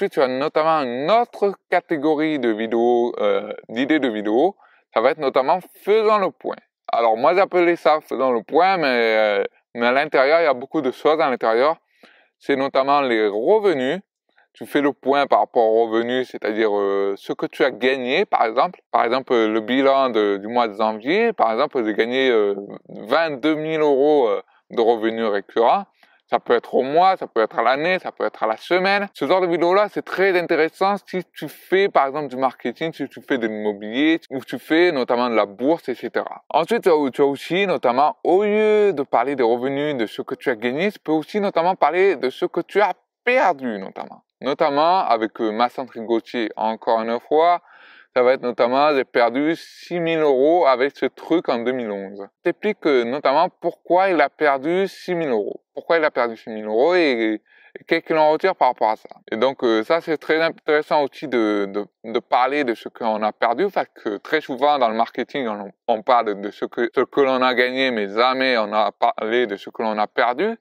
Ensuite, tu as notamment une autre catégorie de vidéos, euh, d'idées de vidéos. Ça va être notamment faisant le point. Alors moi j'appelais ça faisant le point, mais, euh, mais à l'intérieur, il y a beaucoup de choses à l'intérieur. C'est notamment les revenus. Tu fais le point par rapport aux revenus, c'est-à-dire euh, ce que tu as gagné, par exemple. Par exemple, le bilan du mois de janvier, par exemple, j'ai gagné 22 000 euros de revenus récurrents. Ça peut être au mois, ça peut être à l'année, ça peut être à la semaine. Ce genre de vidéo-là, c'est très intéressant si tu fais, par exemple, du marketing, si tu fais de l'immobilier, ou tu fais notamment de la bourse, etc. Ensuite, tu as aussi, notamment, au lieu de parler des revenus, de ce que tu as gagné, tu peux aussi notamment parler de ce que tu as perdu, notamment. Notamment avec euh, Massandre Gauthier, encore une fois, ça va être notamment, j'ai perdu 6000 euros avec ce truc en 2011. T'explique notamment pourquoi il a perdu 6000 euros. Pourquoi il a perdu 6000 euros et, qu'est-ce qu'il en retire par rapport à ça? Et donc euh, ça c'est très intéressant aussi de, de, de parler de ce qu'on a perdu parce que très souvent dans le marketing on, on parle de ce que, ce que l'on a gagné mais jamais on a parlé de ce que l'on a perdu.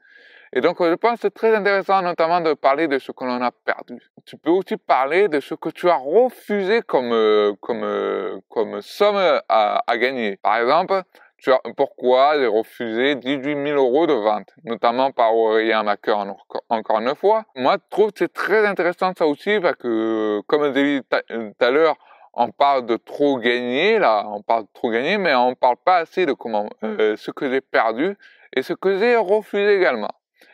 Et donc, je pense que c'est très intéressant notamment de parler de ce que l'on a perdu. Tu peux aussi parler de ce que tu as refusé comme, euh, comme, euh, comme somme à, à gagner. Par exemple, tu as, pourquoi j'ai refusé 18 000 euros de vente, notamment par Aurélien Macker encore, une fois. Moi, je trouve que c'est très intéressant ça aussi parce que, comme j'ai dit tout à l'heure, on parle de trop gagner là, on parle de trop gagner, mais on parle pas assez de comment euh, ce que j'ai perdu et ce que j'ai refusé également.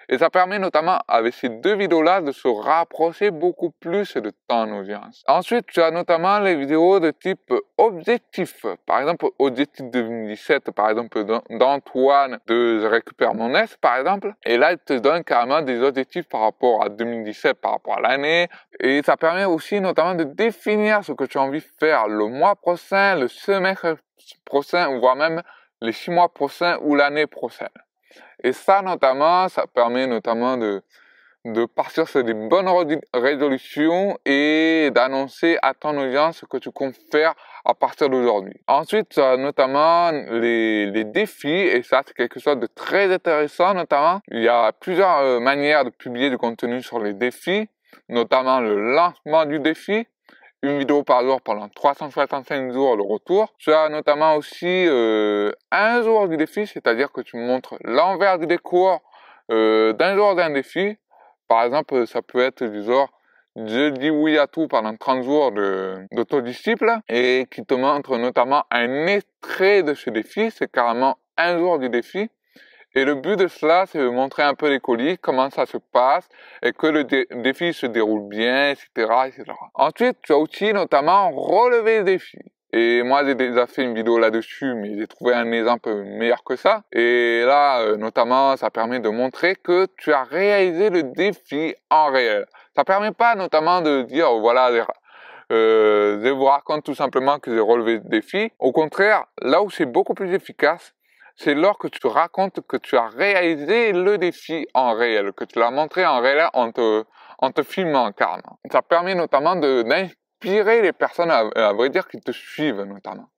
Et ça permet notamment, avec ces deux vidéos-là, de se rapprocher beaucoup plus de ton audience. Ensuite, tu as notamment les vidéos de type objectif. Par exemple, objectif 2017, par exemple, d'Antoine de Je récupère mon S, par exemple. Et là, il te donne carrément des objectifs par rapport à 2017, par rapport à l'année. Et ça permet aussi notamment de définir ce que tu as envie de faire le mois prochain, le semestre prochain, voire même les six mois prochains ou l'année prochaine. Et ça, notamment, ça permet notamment de, de partir sur des bonnes résolutions et d'annoncer à ton audience ce que tu comptes faire à partir d'aujourd'hui. Ensuite, notamment les, les défis et ça, c'est quelque chose de très intéressant, notamment. Il y a plusieurs euh, manières de publier du contenu sur les défis, notamment le lancement du défi, une vidéo par jour pendant 365 jours le retour. Tu as notamment aussi euh, un jour du défi, c'est-à-dire que tu montres l'envers du décor euh, d'un jour d'un défi. Par exemple, ça peut être du genre je dis oui à tout pendant 30 jours d'autodisciple et qui te montre notamment un extrait de ce défi, c'est carrément un jour du défi et le but de cela, c'est de montrer un peu les colis, comment ça se passe, et que le défi se déroule bien, etc., etc. Ensuite, tu as aussi notamment relevé le défi. Et moi, j'ai déjà fait une vidéo là-dessus, mais j'ai trouvé un exemple meilleur que ça. Et là, euh, notamment, ça permet de montrer que tu as réalisé le défi en réel. Ça permet pas notamment de dire, voilà, euh, je vous raconte tout simplement que j'ai relevé le défi. Au contraire, là où c'est beaucoup plus efficace, c'est lors que tu racontes que tu as réalisé le défi en réel, que tu l'as montré en réel en te, en te filmant carrément. Ça permet notamment d'inspirer les personnes, à, vrai dire, qui te suivent notamment.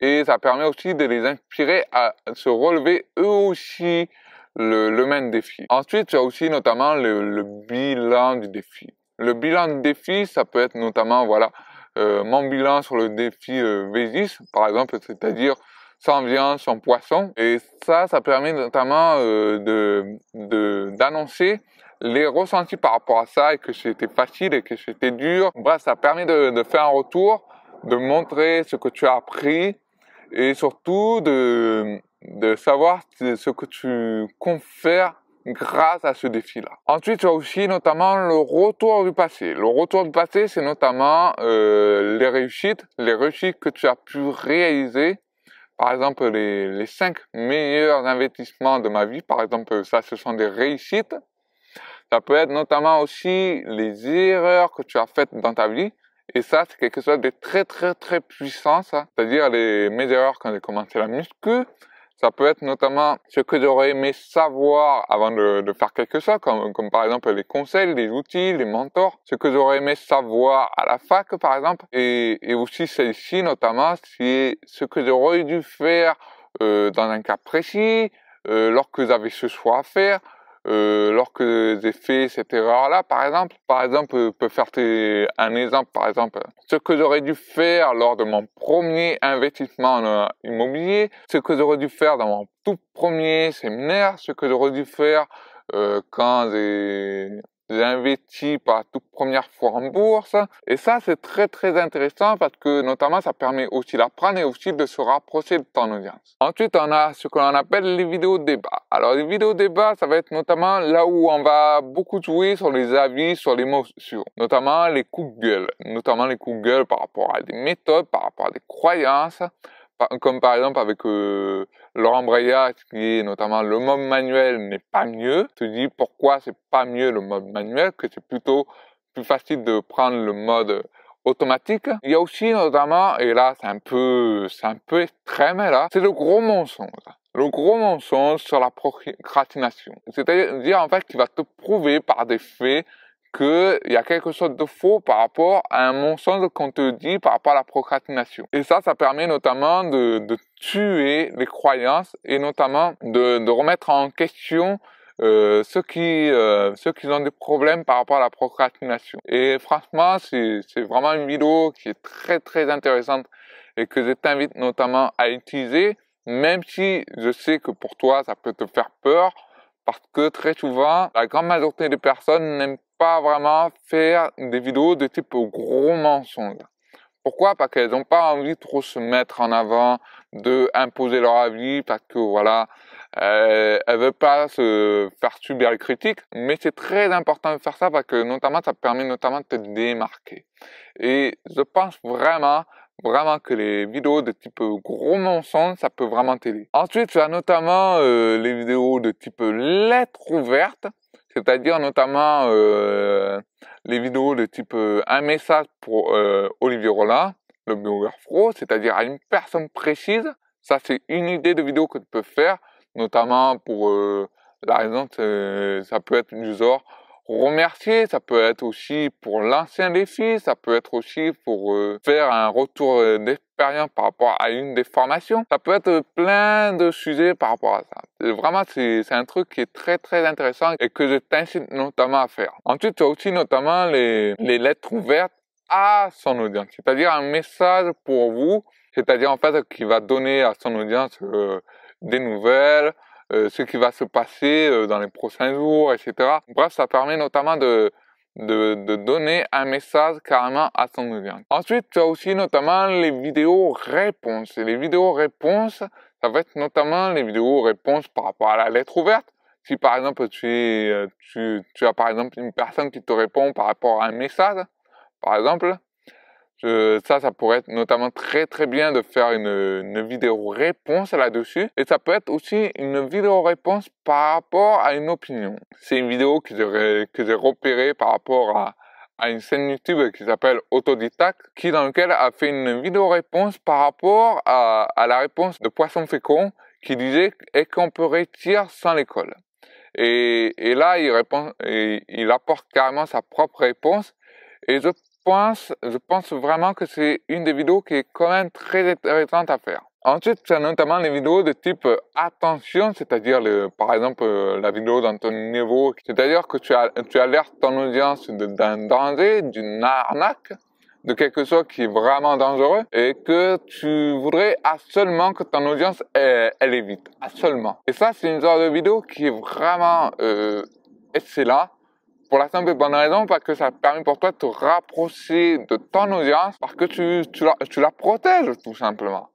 Et ça permet aussi de les inspirer à se relever eux aussi le, le même défi. Ensuite, tu as aussi notamment le, bilan du défi. Le bilan du défi, ça peut être notamment, voilà, euh, mon bilan sur le défi euh, V10, par exemple, c'est-à-dire sans viande, sans poisson. Et ça, ça permet notamment euh, de d'annoncer les ressentis par rapport à ça et que c'était facile et que c'était dur. Bref, ça permet de, de, faire un retour, de montrer ce que tu as appris et surtout de, de savoir ce que tu faire grâce à ce défi-là. Ensuite, tu as aussi notamment le retour du passé. Le retour du passé, c'est notamment euh, les réussites, les réussites que tu as pu réaliser par exemple, les, cinq meilleurs investissements de ma vie, par exemple, ça, ce sont des réussites. Ça peut être notamment aussi les erreurs que tu as faites dans ta vie. Et ça, c'est quelque chose de très, très, très puissant, ça. C'est-à-dire les, mes erreurs quand j'ai commencé la muscu, ça peut être notamment ce que j'aurais aimé savoir avant de, de faire quelque chose, comme, comme, par exemple les conseils, les outils, les mentors, ce que j'aurais aimé savoir à la fac par exemple, et, et aussi celle-ci notamment, c'est ce que j'aurais dû faire euh, dans un cas précis, euh, lorsque j'avais ce choix à faire, euh, lorsque j'ai fait cette erreur-là, par exemple. Par exemple, je peux faire un exemple, par exemple, ce que j'aurais dû faire lors de mon premier investissement en immobilier, ce que j'aurais dû faire dans mon tout premier séminaire, ce que j'aurais dû faire euh, quand j'ai j'ai investi pour la toute première fois en bourse. Et ça, c'est très très intéressant parce que notamment, ça permet aussi d'apprendre et aussi de se rapprocher de ton audience. Ensuite, on a ce que l'on appelle les vidéos débats. Alors, les vidéos débats, ça va être notamment là où on va beaucoup jouer sur les avis, sur l'émotion, notamment les coups de gueule, notamment les coups de gueule par rapport à des méthodes, par rapport à des croyances, comme par exemple avec euh, Laurent qui est notamment le mode manuel n'est pas mieux. Tu dis pourquoi c'est pas mieux le mode manuel, que c'est plutôt plus facile de prendre le mode automatique. Il y a aussi notamment, et là c'est un peu, c'est un peu extrême là, c'est le gros mensonge. Le gros mensonge sur la procrastination. C'est-à-dire en fait qu'il va te prouver par des faits qu'il y a quelque chose de faux par rapport à un mensonge qu'on te dit par rapport à la procrastination. Et ça, ça permet notamment de, de tuer les croyances et notamment de, de remettre en question euh, ceux qui euh, ceux qui ont des problèmes par rapport à la procrastination. Et franchement, c'est vraiment une vidéo qui est très très intéressante et que je t'invite notamment à utiliser, même si je sais que pour toi ça peut te faire peur, parce que très souvent la grande majorité des personnes n'aiment pas vraiment faire des vidéos de type gros mensonge. Pourquoi? Parce qu'elles n'ont pas envie de trop se mettre en avant, de imposer leur avis, parce que voilà, euh, elles veulent pas se faire subir les critiques. Mais c'est très important de faire ça parce que notamment ça permet notamment de te démarquer. Et je pense vraiment vraiment que les vidéos de type gros mensonge, ça peut vraiment t'aider. Ensuite, tu as notamment euh, les vidéos de type lettre ouverte c'est-à-dire notamment euh, les vidéos de type euh, un message pour euh, Olivier Rollin, le blogueur pro, c'est-à-dire à une personne précise. Ça, c'est une idée de vidéo que tu peux faire, notamment pour la raison, ça peut être du genre remercier, ça peut être aussi pour l'ancien défi, ça peut être aussi pour euh, faire un retour euh, d'expérience par rapport à une des formations. Ça peut être plein de sujets par rapport à ça. vraiment, c'est un truc qui est très très intéressant et que je t'incite notamment à faire. Ensuite, tu as aussi notamment les, les lettres ouvertes à son audience, c'est-à-dire un message pour vous, c'est-à-dire en fait qui va donner à son audience euh, des nouvelles, ce qui va se passer euh, dans les prochains jours, etc. Bref, ça permet notamment de, de, de, donner un message carrément à son audience. Ensuite, tu as aussi notamment les vidéos réponses. Et les vidéos réponses, ça va être notamment les vidéos réponses par rapport à la lettre ouverte. Si par exemple tu, euh, tu, tu as par exemple une personne qui te répond par rapport à un message, par exemple, ça, ça pourrait être notamment très très bien de faire une, une vidéo réponse là-dessus. Et ça peut être aussi une vidéo réponse par rapport à une opinion. C'est une vidéo que j'ai, que j'ai repérée par rapport à, à une chaîne YouTube qui s'appelle Autodidacte, qui dans lequel a fait une vidéo réponse par rapport à, à la réponse de Poisson Fécond qui disait est qu'on peut réussir sans l'école? Et, et là, il répond, et il apporte carrément sa propre réponse. Et je pense, je pense vraiment que c'est une des vidéos qui est quand même très intéressante à faire. Ensuite, c'est notamment les vidéos de type euh, attention, c'est-à-dire par exemple euh, la vidéo dans ton niveau, c'est-à-dire que tu, tu alertes ton audience d'un danger, d'une arnaque, de quelque chose qui est vraiment dangereux et que tu voudrais seulement que ton audience elle, évite, seulement. Et ça, c'est une sorte de vidéo qui est vraiment euh, excellent pour la simple et bonne raison parce que ça permet pour toi de te rapprocher de ton audience parce que tu, tu, la, tu la protèges tout simplement.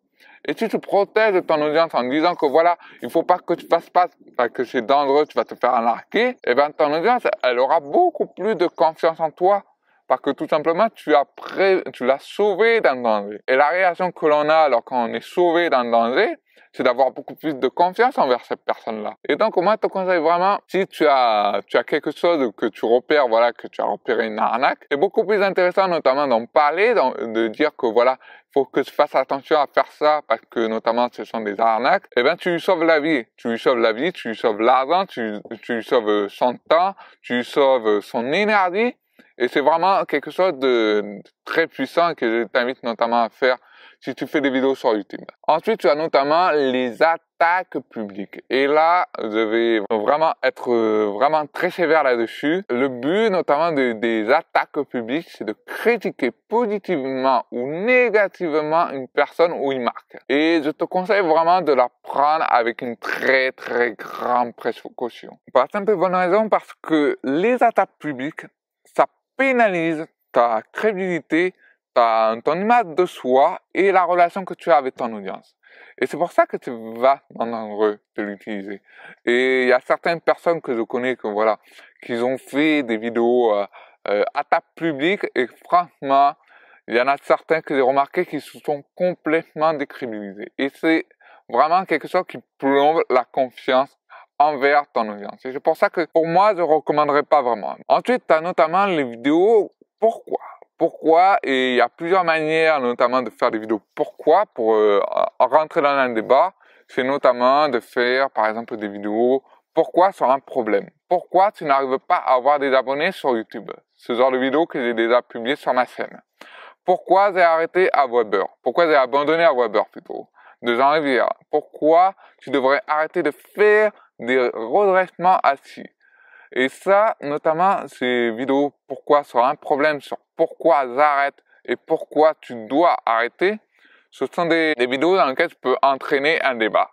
Et si tu protèges ton audience en disant que voilà, il faut pas que tu fasses pas parce que c'est dangereux, tu vas te faire arnaquer, et eh bien ton audience, elle aura beaucoup plus de confiance en toi parce que tout simplement tu as pré... tu l'as sauvé d'un danger. Et la réaction que l'on a alors qu'on est sauvé d'un danger, c'est d'avoir beaucoup plus de confiance envers cette personne-là. Et donc, moi, je te conseille vraiment, si tu as, tu as quelque chose que tu repères, voilà, que tu as repéré une arnaque, c'est beaucoup plus intéressant, notamment, d'en parler, de dire que voilà, il faut que tu fasses attention à faire ça parce que, notamment, ce sont des arnaques. Eh ben, tu lui sauves la vie. Tu lui sauves la vie, tu lui sauves l'argent, tu, tu lui sauves son temps, tu lui sauves son énergie. Et c'est vraiment quelque chose de très puissant que je t'invite notamment à faire si tu fais des vidéos sur YouTube. Ensuite, tu as notamment les attaques publiques. Et là, je vais vraiment être euh, vraiment très sévère là-dessus. Le but, notamment des attaques publiques, c'est de critiquer positivement ou négativement une personne ou une marque. Et je te conseille vraiment de la prendre avec une très très grande précaution. Par simple bonne raison, parce que les attaques publiques, ça pénalise ta crédibilité, ta, ton image de soi et la relation que tu as avec ton audience. Et c'est pour ça que tu vas dangereux de l'utiliser. Et il y a certaines personnes que je connais que voilà, qui ont fait des vidéos euh, euh, à ta public et franchement, il y en a certains que j'ai remarqué qui se sont complètement décrédibilisés. Et c'est vraiment quelque chose qui plombe la confiance envers ton audience. Et c'est pour ça que pour moi, je ne recommanderais pas vraiment. Ensuite, tu as notamment les vidéos pourquoi? Pourquoi et il y a plusieurs manières notamment de faire des vidéos. Pourquoi? Pour euh, rentrer dans un débat c'est notamment de faire par exemple des vidéos. Pourquoi sur un problème? Pourquoi tu n'arrives pas à avoir des abonnés sur YouTube? Ce genre de vidéos que j'ai déjà publié sur ma chaîne. Pourquoi j'ai arrêté à Weber? Pourquoi j'ai abandonné à Weber plutôt? De Jean Rivière pourquoi tu devrais arrêter de faire des redressements assis? Et ça, notamment, ces vidéos pourquoi sur un problème, sur pourquoi j'arrête et pourquoi tu dois arrêter, ce sont des, vidéos dans lesquelles tu peux entraîner un débat.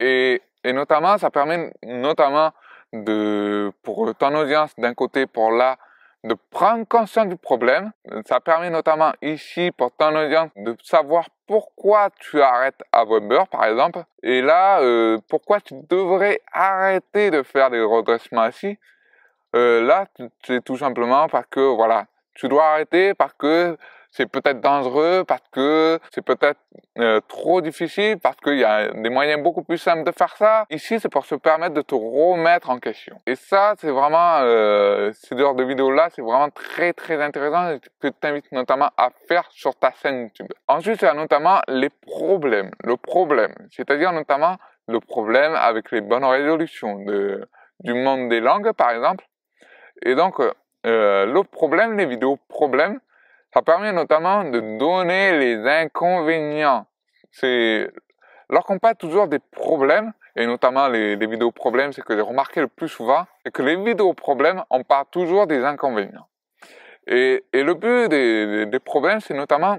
Et, et notamment, ça permet notamment de, pour ton audience d'un côté, pour la de prendre conscience du problème. Ça permet notamment ici pour ton audience de savoir pourquoi tu arrêtes à Weber par exemple. Et là, euh, pourquoi tu devrais arrêter de faire des redressements ici. Euh, là, c'est tout simplement parce que voilà, tu dois arrêter parce que c'est peut-être dangereux, parce que c'est peut-être euh, trop difficile, parce qu'il y a des moyens beaucoup plus simples de faire ça. Ici, c'est pour se permettre de te remettre en question. Et ça, c'est vraiment, euh, ce genre de vidéos-là, c'est vraiment très très intéressant et que t'invite notamment à faire sur ta chaîne YouTube. Ensuite, il y a notamment les problèmes. Le problème, c'est-à-dire notamment le problème avec les bonnes résolutions de, du monde des langues, par exemple. Et donc, euh, le problème, les vidéos problèmes, ça permet notamment de donner les inconvénients. C'est lorsqu'on parle toujours des problèmes, et notamment les, vidéos problèmes, c'est que j'ai remarqué le plus souvent, c'est que les vidéos problèmes, on parle toujours des inconvénients. Et, et le but des, des problèmes, c'est notamment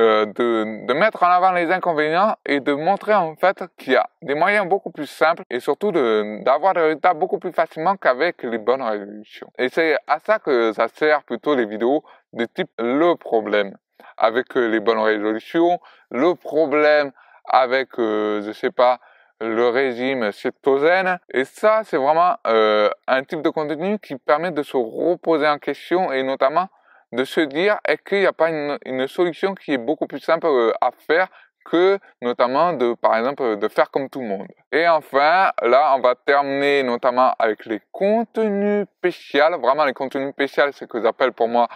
euh, de, mettre en avant les inconvénients et de montrer en fait qu'il y a des moyens beaucoup plus simples et surtout d'avoir des résultats beaucoup plus facilement qu'avec les bonnes résolutions. Et c'est à ça que ça sert plutôt les vidéos de type le problème avec euh, les bonnes résolutions, le problème avec, euh, je sais pas, le régime cétogène. Et ça, c'est vraiment euh, un type de contenu qui permet de se reposer en question et notamment de se dire est-ce qu'il n'y a pas une, une, solution qui est beaucoup plus simple euh, à faire que notamment de par exemple de faire comme tout le monde? Et enfin, là on va terminer notamment avec les contenus spéciaux. Vraiment les contenus spéciaux, c'est ce que j'appelle pour moi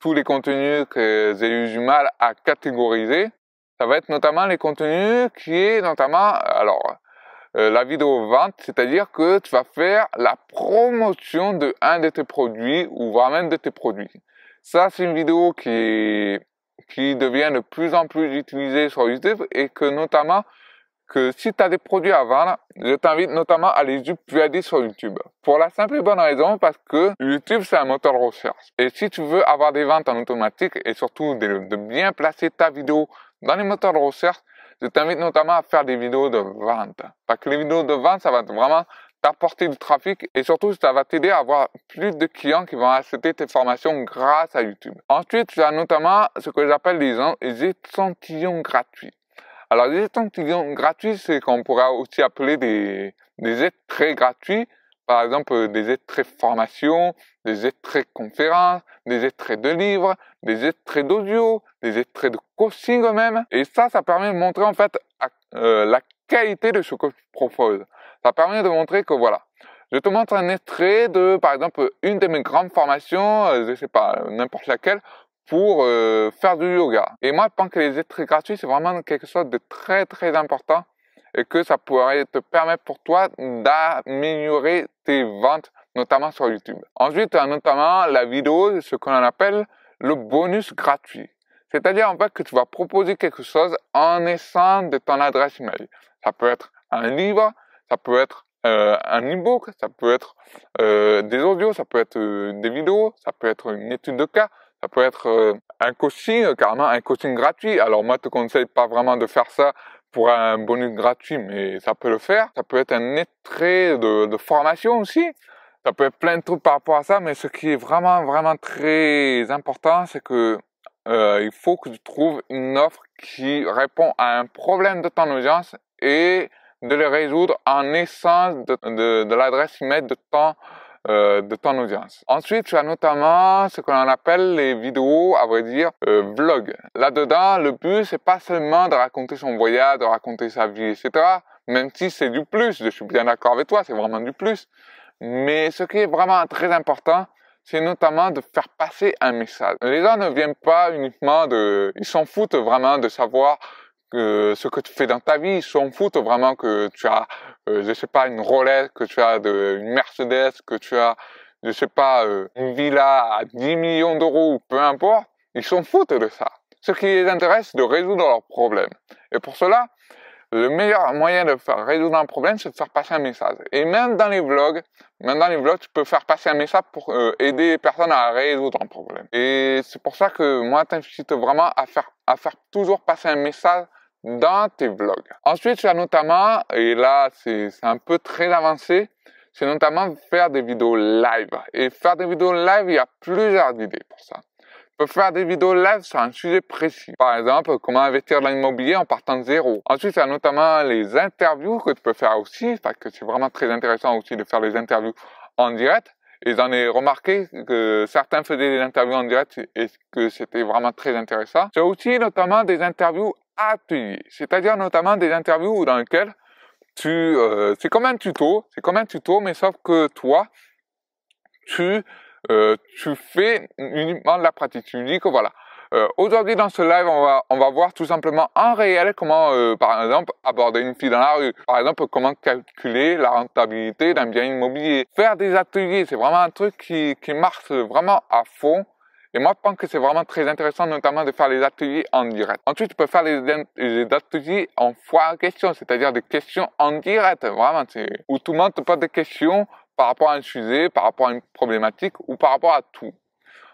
tous les contenus que j'ai eu du mal à catégoriser. Ça va être notamment les contenus qui est notamment alors euh, la vidéo vente, c'est-à-dire que tu vas faire la promotion de un de tes produits ou vraiment de tes produits. Ça, c'est une vidéo qui, qui devient de plus en plus utilisée sur YouTube et que notamment, que si tu as des produits à vendre, je t'invite notamment à les uploader sur YouTube. Pour la simple et bonne raison parce que YouTube c'est un moteur de recherche. Et si tu veux avoir des ventes en automatique et surtout de, de bien placer ta vidéo dans les moteurs de recherche, je t'invite notamment à faire des vidéos de vente. Parce que les vidéos de vente, ça va vraiment t'apporter du trafic et surtout ça va t'aider à avoir plus de clients qui vont acheter tes formations grâce à YouTube. Ensuite, tu as notamment ce que j'appelle les, échantillons gratuits. Alors les échantillons gratuits, c'est qu'on pourra aussi appeler des, des très gratuits, par exemple des très formation, des très conférences, des très de livres, des très d'audio, des très de coaching même. Et ça, ça permet de montrer en fait euh, la qualité de ce que je propose. Ça permet de montrer que voilà, je te montre un extrait de, par exemple, une de mes grandes formations, euh, je sais pas, n'importe laquelle, pour euh, faire du yoga. Et moi, je pense que les extraits gratuits, c'est vraiment quelque chose de très très important et que ça pourrait te permettre pour toi d'améliorer tes ventes, notamment sur YouTube. Ensuite, notamment la vidéo, ce qu'on appelle le bonus gratuit. C'est-à-dire en fait que tu vas proposer quelque chose en essence de ton adresse email. Ça peut être un livre, ça peut être euh, un e-book, ça peut être euh, des audios, ça peut être euh, des vidéos, ça peut être une étude de cas, ça peut être euh, un coaching, carrément un coaching gratuit. Alors moi, je te conseille pas vraiment de faire ça pour un bonus gratuit, mais ça peut le faire. Ça peut être un trait de, de formation aussi. Ça peut être plein de trucs par rapport à ça, mais ce qui est vraiment, vraiment très important, c'est que euh, il faut que tu trouves une offre qui répond à un problème de ton audience et de le résoudre en essence de, de, de l'adresse email de ton euh, de ton audience. Ensuite, tu as notamment ce que l'on appelle les vidéos, à vrai dire, euh, vlog. Là-dedans, le but, c'est pas seulement de raconter son voyage, de raconter sa vie, etc. Même si c'est du plus, je suis bien d'accord avec toi, c'est vraiment du plus. Mais ce qui est vraiment très important, c'est notamment de faire passer un message. Les gens ne viennent pas uniquement de, ils s'en foutent vraiment de savoir ce que tu fais dans ta vie, s'en foutent vraiment que tu as, euh, je sais pas, une Rolex, que tu as de, une Mercedes, que tu as, je sais pas, euh, une villa à 10 millions d'euros ou peu importe. Ils s'en foutent de ça. Ce qui les intéresse, c'est de résoudre leurs problèmes. Et pour cela, le meilleur moyen de faire résoudre un problème, c'est de faire passer un message. Et même dans les vlogs, même dans les vlogs, tu peux faire passer un message pour euh, aider les personnes à résoudre un problème. Et c'est pour ça que moi, t'incite vraiment à faire, à faire toujours passer un message dans tes vlogs. Ensuite, tu as notamment, et là, c'est un peu très avancé, c'est notamment faire des vidéos live. Et faire des vidéos live, il y a plusieurs idées pour ça peux faire des vidéos live sur un sujet précis. Par exemple, comment investir dans l'immobilier en partant de zéro. Ensuite, il y notamment les interviews que tu peux faire aussi, parce que c'est vraiment très intéressant aussi de faire les interviews en direct. Et j'en ai remarqué que certains faisaient des interviews en direct et que c'était vraiment très intéressant. C'est aussi notamment des interviews c'est-à-dire notamment des interviews dans lesquelles tu, euh, c'est comme un tuto, c'est comme un tuto, mais sauf que toi, tu euh, tu fais uniquement de la pratique. Tu dis que voilà, euh, aujourd'hui dans ce live, on va, on va voir tout simplement en réel comment, euh, par exemple, aborder une fille dans la rue. Par exemple, comment calculer la rentabilité d'un bien immobilier. Faire des ateliers, c'est vraiment un truc qui, qui marche vraiment à fond. Et moi, je pense que c'est vraiment très intéressant, notamment de faire les ateliers en direct. Ensuite, tu peux faire les, les ateliers en foire à questions, c'est-à-dire des questions en direct, vraiment, où tout le monde te pose des questions par rapport à un sujet, par rapport à une problématique ou par rapport à tout.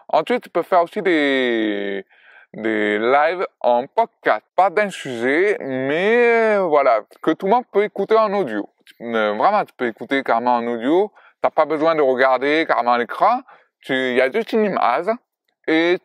Ensuite, tu peux faire aussi des, des lives en podcast, pas d'un sujet, mais voilà, que tout le monde peut écouter en audio. Vraiment, tu peux écouter carrément en audio. T'as pas besoin de regarder carrément l'écran. Il y a juste une image et,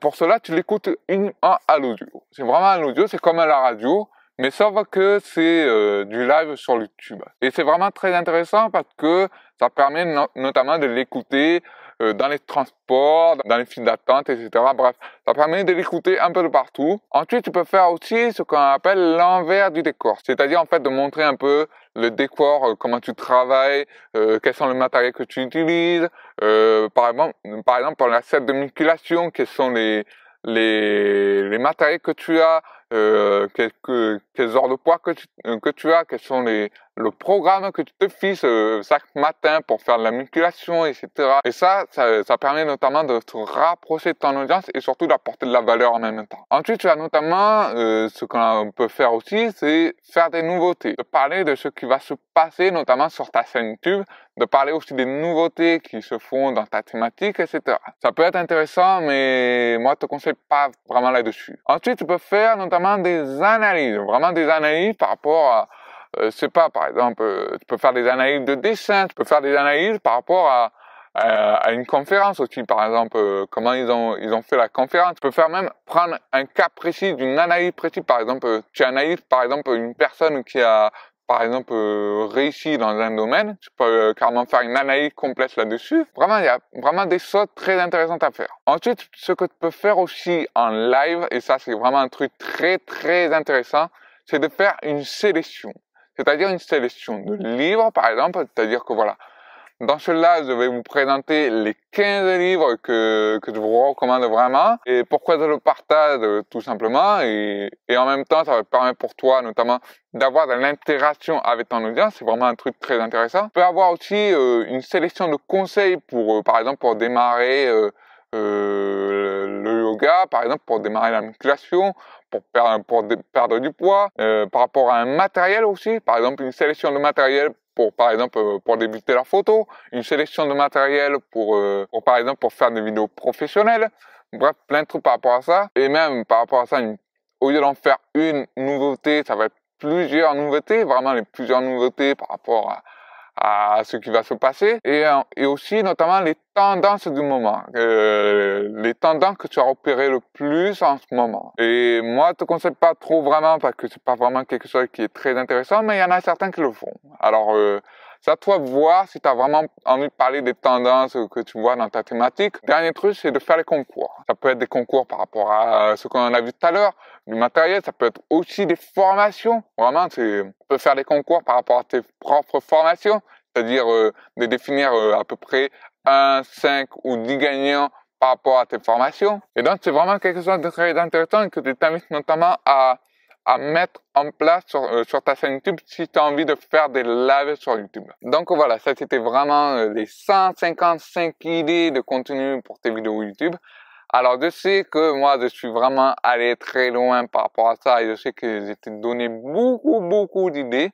pour cela, tu l'écoutes uniquement à l'audio. C'est vraiment à l'audio, c'est comme à la radio mais sauf que c'est euh, du live sur YouTube. Et c'est vraiment très intéressant parce que ça permet notamment de l'écouter dans les transports, dans les files d'attente, etc. Bref, ça permet de l'écouter un peu de partout. Ensuite, tu peux faire aussi ce qu'on appelle l'envers du décor, c'est-à-dire en fait de montrer un peu le décor, euh, comment tu travailles, quels sont les matériels que tu utilises, par exemple, par exemple pour la set de manipulation, quels sont les les, les matériels que tu as, euh, quels heures de poids que tu, euh, que tu as, quels sont les, le programme que tu te fixes euh, chaque matin pour faire de la musculation, etc. Et ça, ça, ça, permet notamment de te rapprocher de ton audience et surtout d'apporter de la valeur en même temps. Ensuite, tu as notamment euh, ce qu'on peut faire aussi, c'est faire des nouveautés, de parler de ce qui va se passer notamment sur ta chaîne YouTube, de parler aussi des nouveautés qui se font dans ta thématique, etc. Ça peut être intéressant, mais moi, je te conseille pas vraiment là-dessus. Ensuite, tu peux faire notamment des analyses, vraiment des analyses par rapport à euh, c'est pas, par exemple, euh, tu peux faire des analyses de dessin, tu peux faire des analyses par rapport à, une conférence aussi, par exemple, euh, comment ils ont, ils ont fait la conférence. Tu peux faire même prendre un cas précis d'une analyse précise, par exemple, tu analyses, par exemple, une personne qui a, par exemple, réussi dans un domaine, tu peux carrément faire une analyse complète là-dessus. Vraiment, il y a vraiment des choses très intéressantes à faire. Ensuite, ce que tu peux faire aussi en live, et ça c'est vraiment un truc très très intéressant, c'est de faire une sélection c'est-à-dire une sélection de livres, par exemple, c'est-à-dire que voilà, dans cela, je vais vous présenter les 15 livres que, que je vous recommande vraiment et pourquoi je le partage tout simplement et, et en même temps, ça va permettre pour toi notamment d'avoir de l'interaction avec ton audience. C'est vraiment un truc très intéressant. Tu peux avoir aussi euh, une sélection de conseils pour, euh, par exemple, pour démarrer euh, euh le yoga, par exemple pour démarrer la musculation, pour perdre, pour perdre du poids, euh, par rapport à un matériel aussi, par exemple une sélection de matériel pour par exemple euh, pour débuter la photo, une sélection de matériel pour, euh, pour par exemple pour faire des vidéos professionnelles, bref plein de trucs par rapport à ça. Et même par rapport à ça au lieu d'en faire une nouveauté, ça va être plusieurs nouveautés, vraiment les plusieurs nouveautés par rapport à, à ce qui va se passer et, euh, et aussi notamment les tendances du moment, euh, les tendances que tu as repérées le plus en ce moment. Et moi, je te conseille pas trop vraiment parce que c'est pas vraiment quelque chose qui est très intéressant, mais il y en a certains qui le font. Alors, euh, c'est à toi de voir si tu as vraiment envie de parler des tendances que tu vois dans ta thématique. Dernier truc, c'est de faire les concours. Ça peut être des concours par rapport à ce qu'on a vu tout à l'heure, du matériel. Ça peut être aussi des formations. Vraiment, tu peux faire des concours par rapport à tes propres formations. C'est-à-dire euh, de définir euh, à peu près un, 5 ou 10 gagnants par rapport à tes formations. Et donc, c'est vraiment quelque chose de très intéressant et que je t'invite notamment à à mettre en place sur, euh, sur ta chaîne YouTube si tu as envie de faire des lives sur YouTube. Donc voilà, ça c'était vraiment euh, les 155 idées de contenu pour tes vidéos YouTube. Alors je sais que moi je suis vraiment allé très loin par rapport à ça et je sais que j'ai donné beaucoup beaucoup d'idées.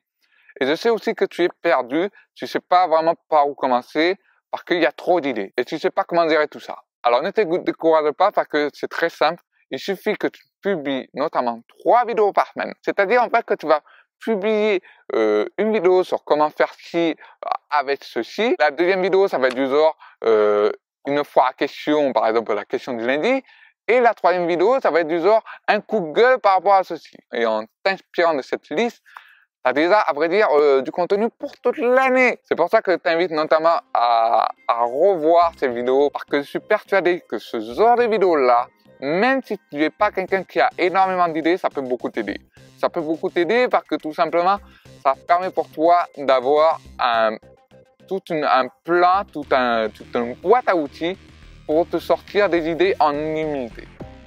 Et je sais aussi que tu es perdu, tu sais pas vraiment par où commencer parce qu'il y a trop d'idées et tu sais pas comment gérer tout ça. Alors ne te décourage pas parce que c'est très simple. Il suffit que tu publies notamment trois vidéos par semaine. C'est-à-dire en fait que tu vas publier euh, une vidéo sur comment faire ci euh, avec ceci. La deuxième vidéo, ça va être du genre euh, une fois à question, par exemple la question du lundi. Et la troisième vidéo, ça va être du genre un coup de gueule par rapport à ceci. Et en t'inspirant de cette liste, tu as déjà, à vrai dire, du contenu pour toute l'année. C'est pour ça que je t'invite notamment à, à revoir ces vidéos, parce que je suis persuadé que ce genre de vidéos-là, même si tu n'es pas quelqu'un qui a énormément d'idées, ça peut beaucoup t'aider. Ça peut beaucoup t'aider parce que tout simplement, ça permet pour toi d'avoir un, tout un plan, tout un, toute une boîte à outils pour te sortir des idées en illimité.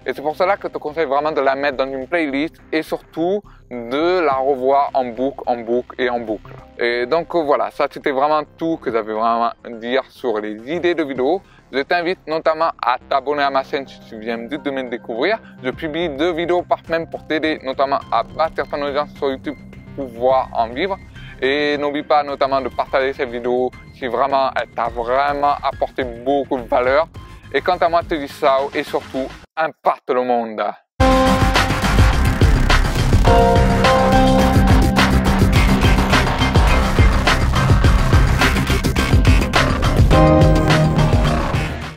Et c'est pour cela que je te conseille vraiment de la mettre dans une playlist et surtout de la revoir en boucle, en boucle et en boucle. Et donc voilà, ça c'était vraiment tout que j'avais vraiment à dire sur les idées de vidéos. Je t'invite notamment à t'abonner à ma chaîne si tu viens de me découvrir. Je publie deux vidéos par semaine pour t'aider notamment à bâtir ton audience sur YouTube pour pouvoir en vivre. Et n'oublie pas notamment de partager cette vidéo si vraiment elle t'a vraiment apporté beaucoup de valeur. Et quant à moi, te dis ça et surtout, imparte le monde.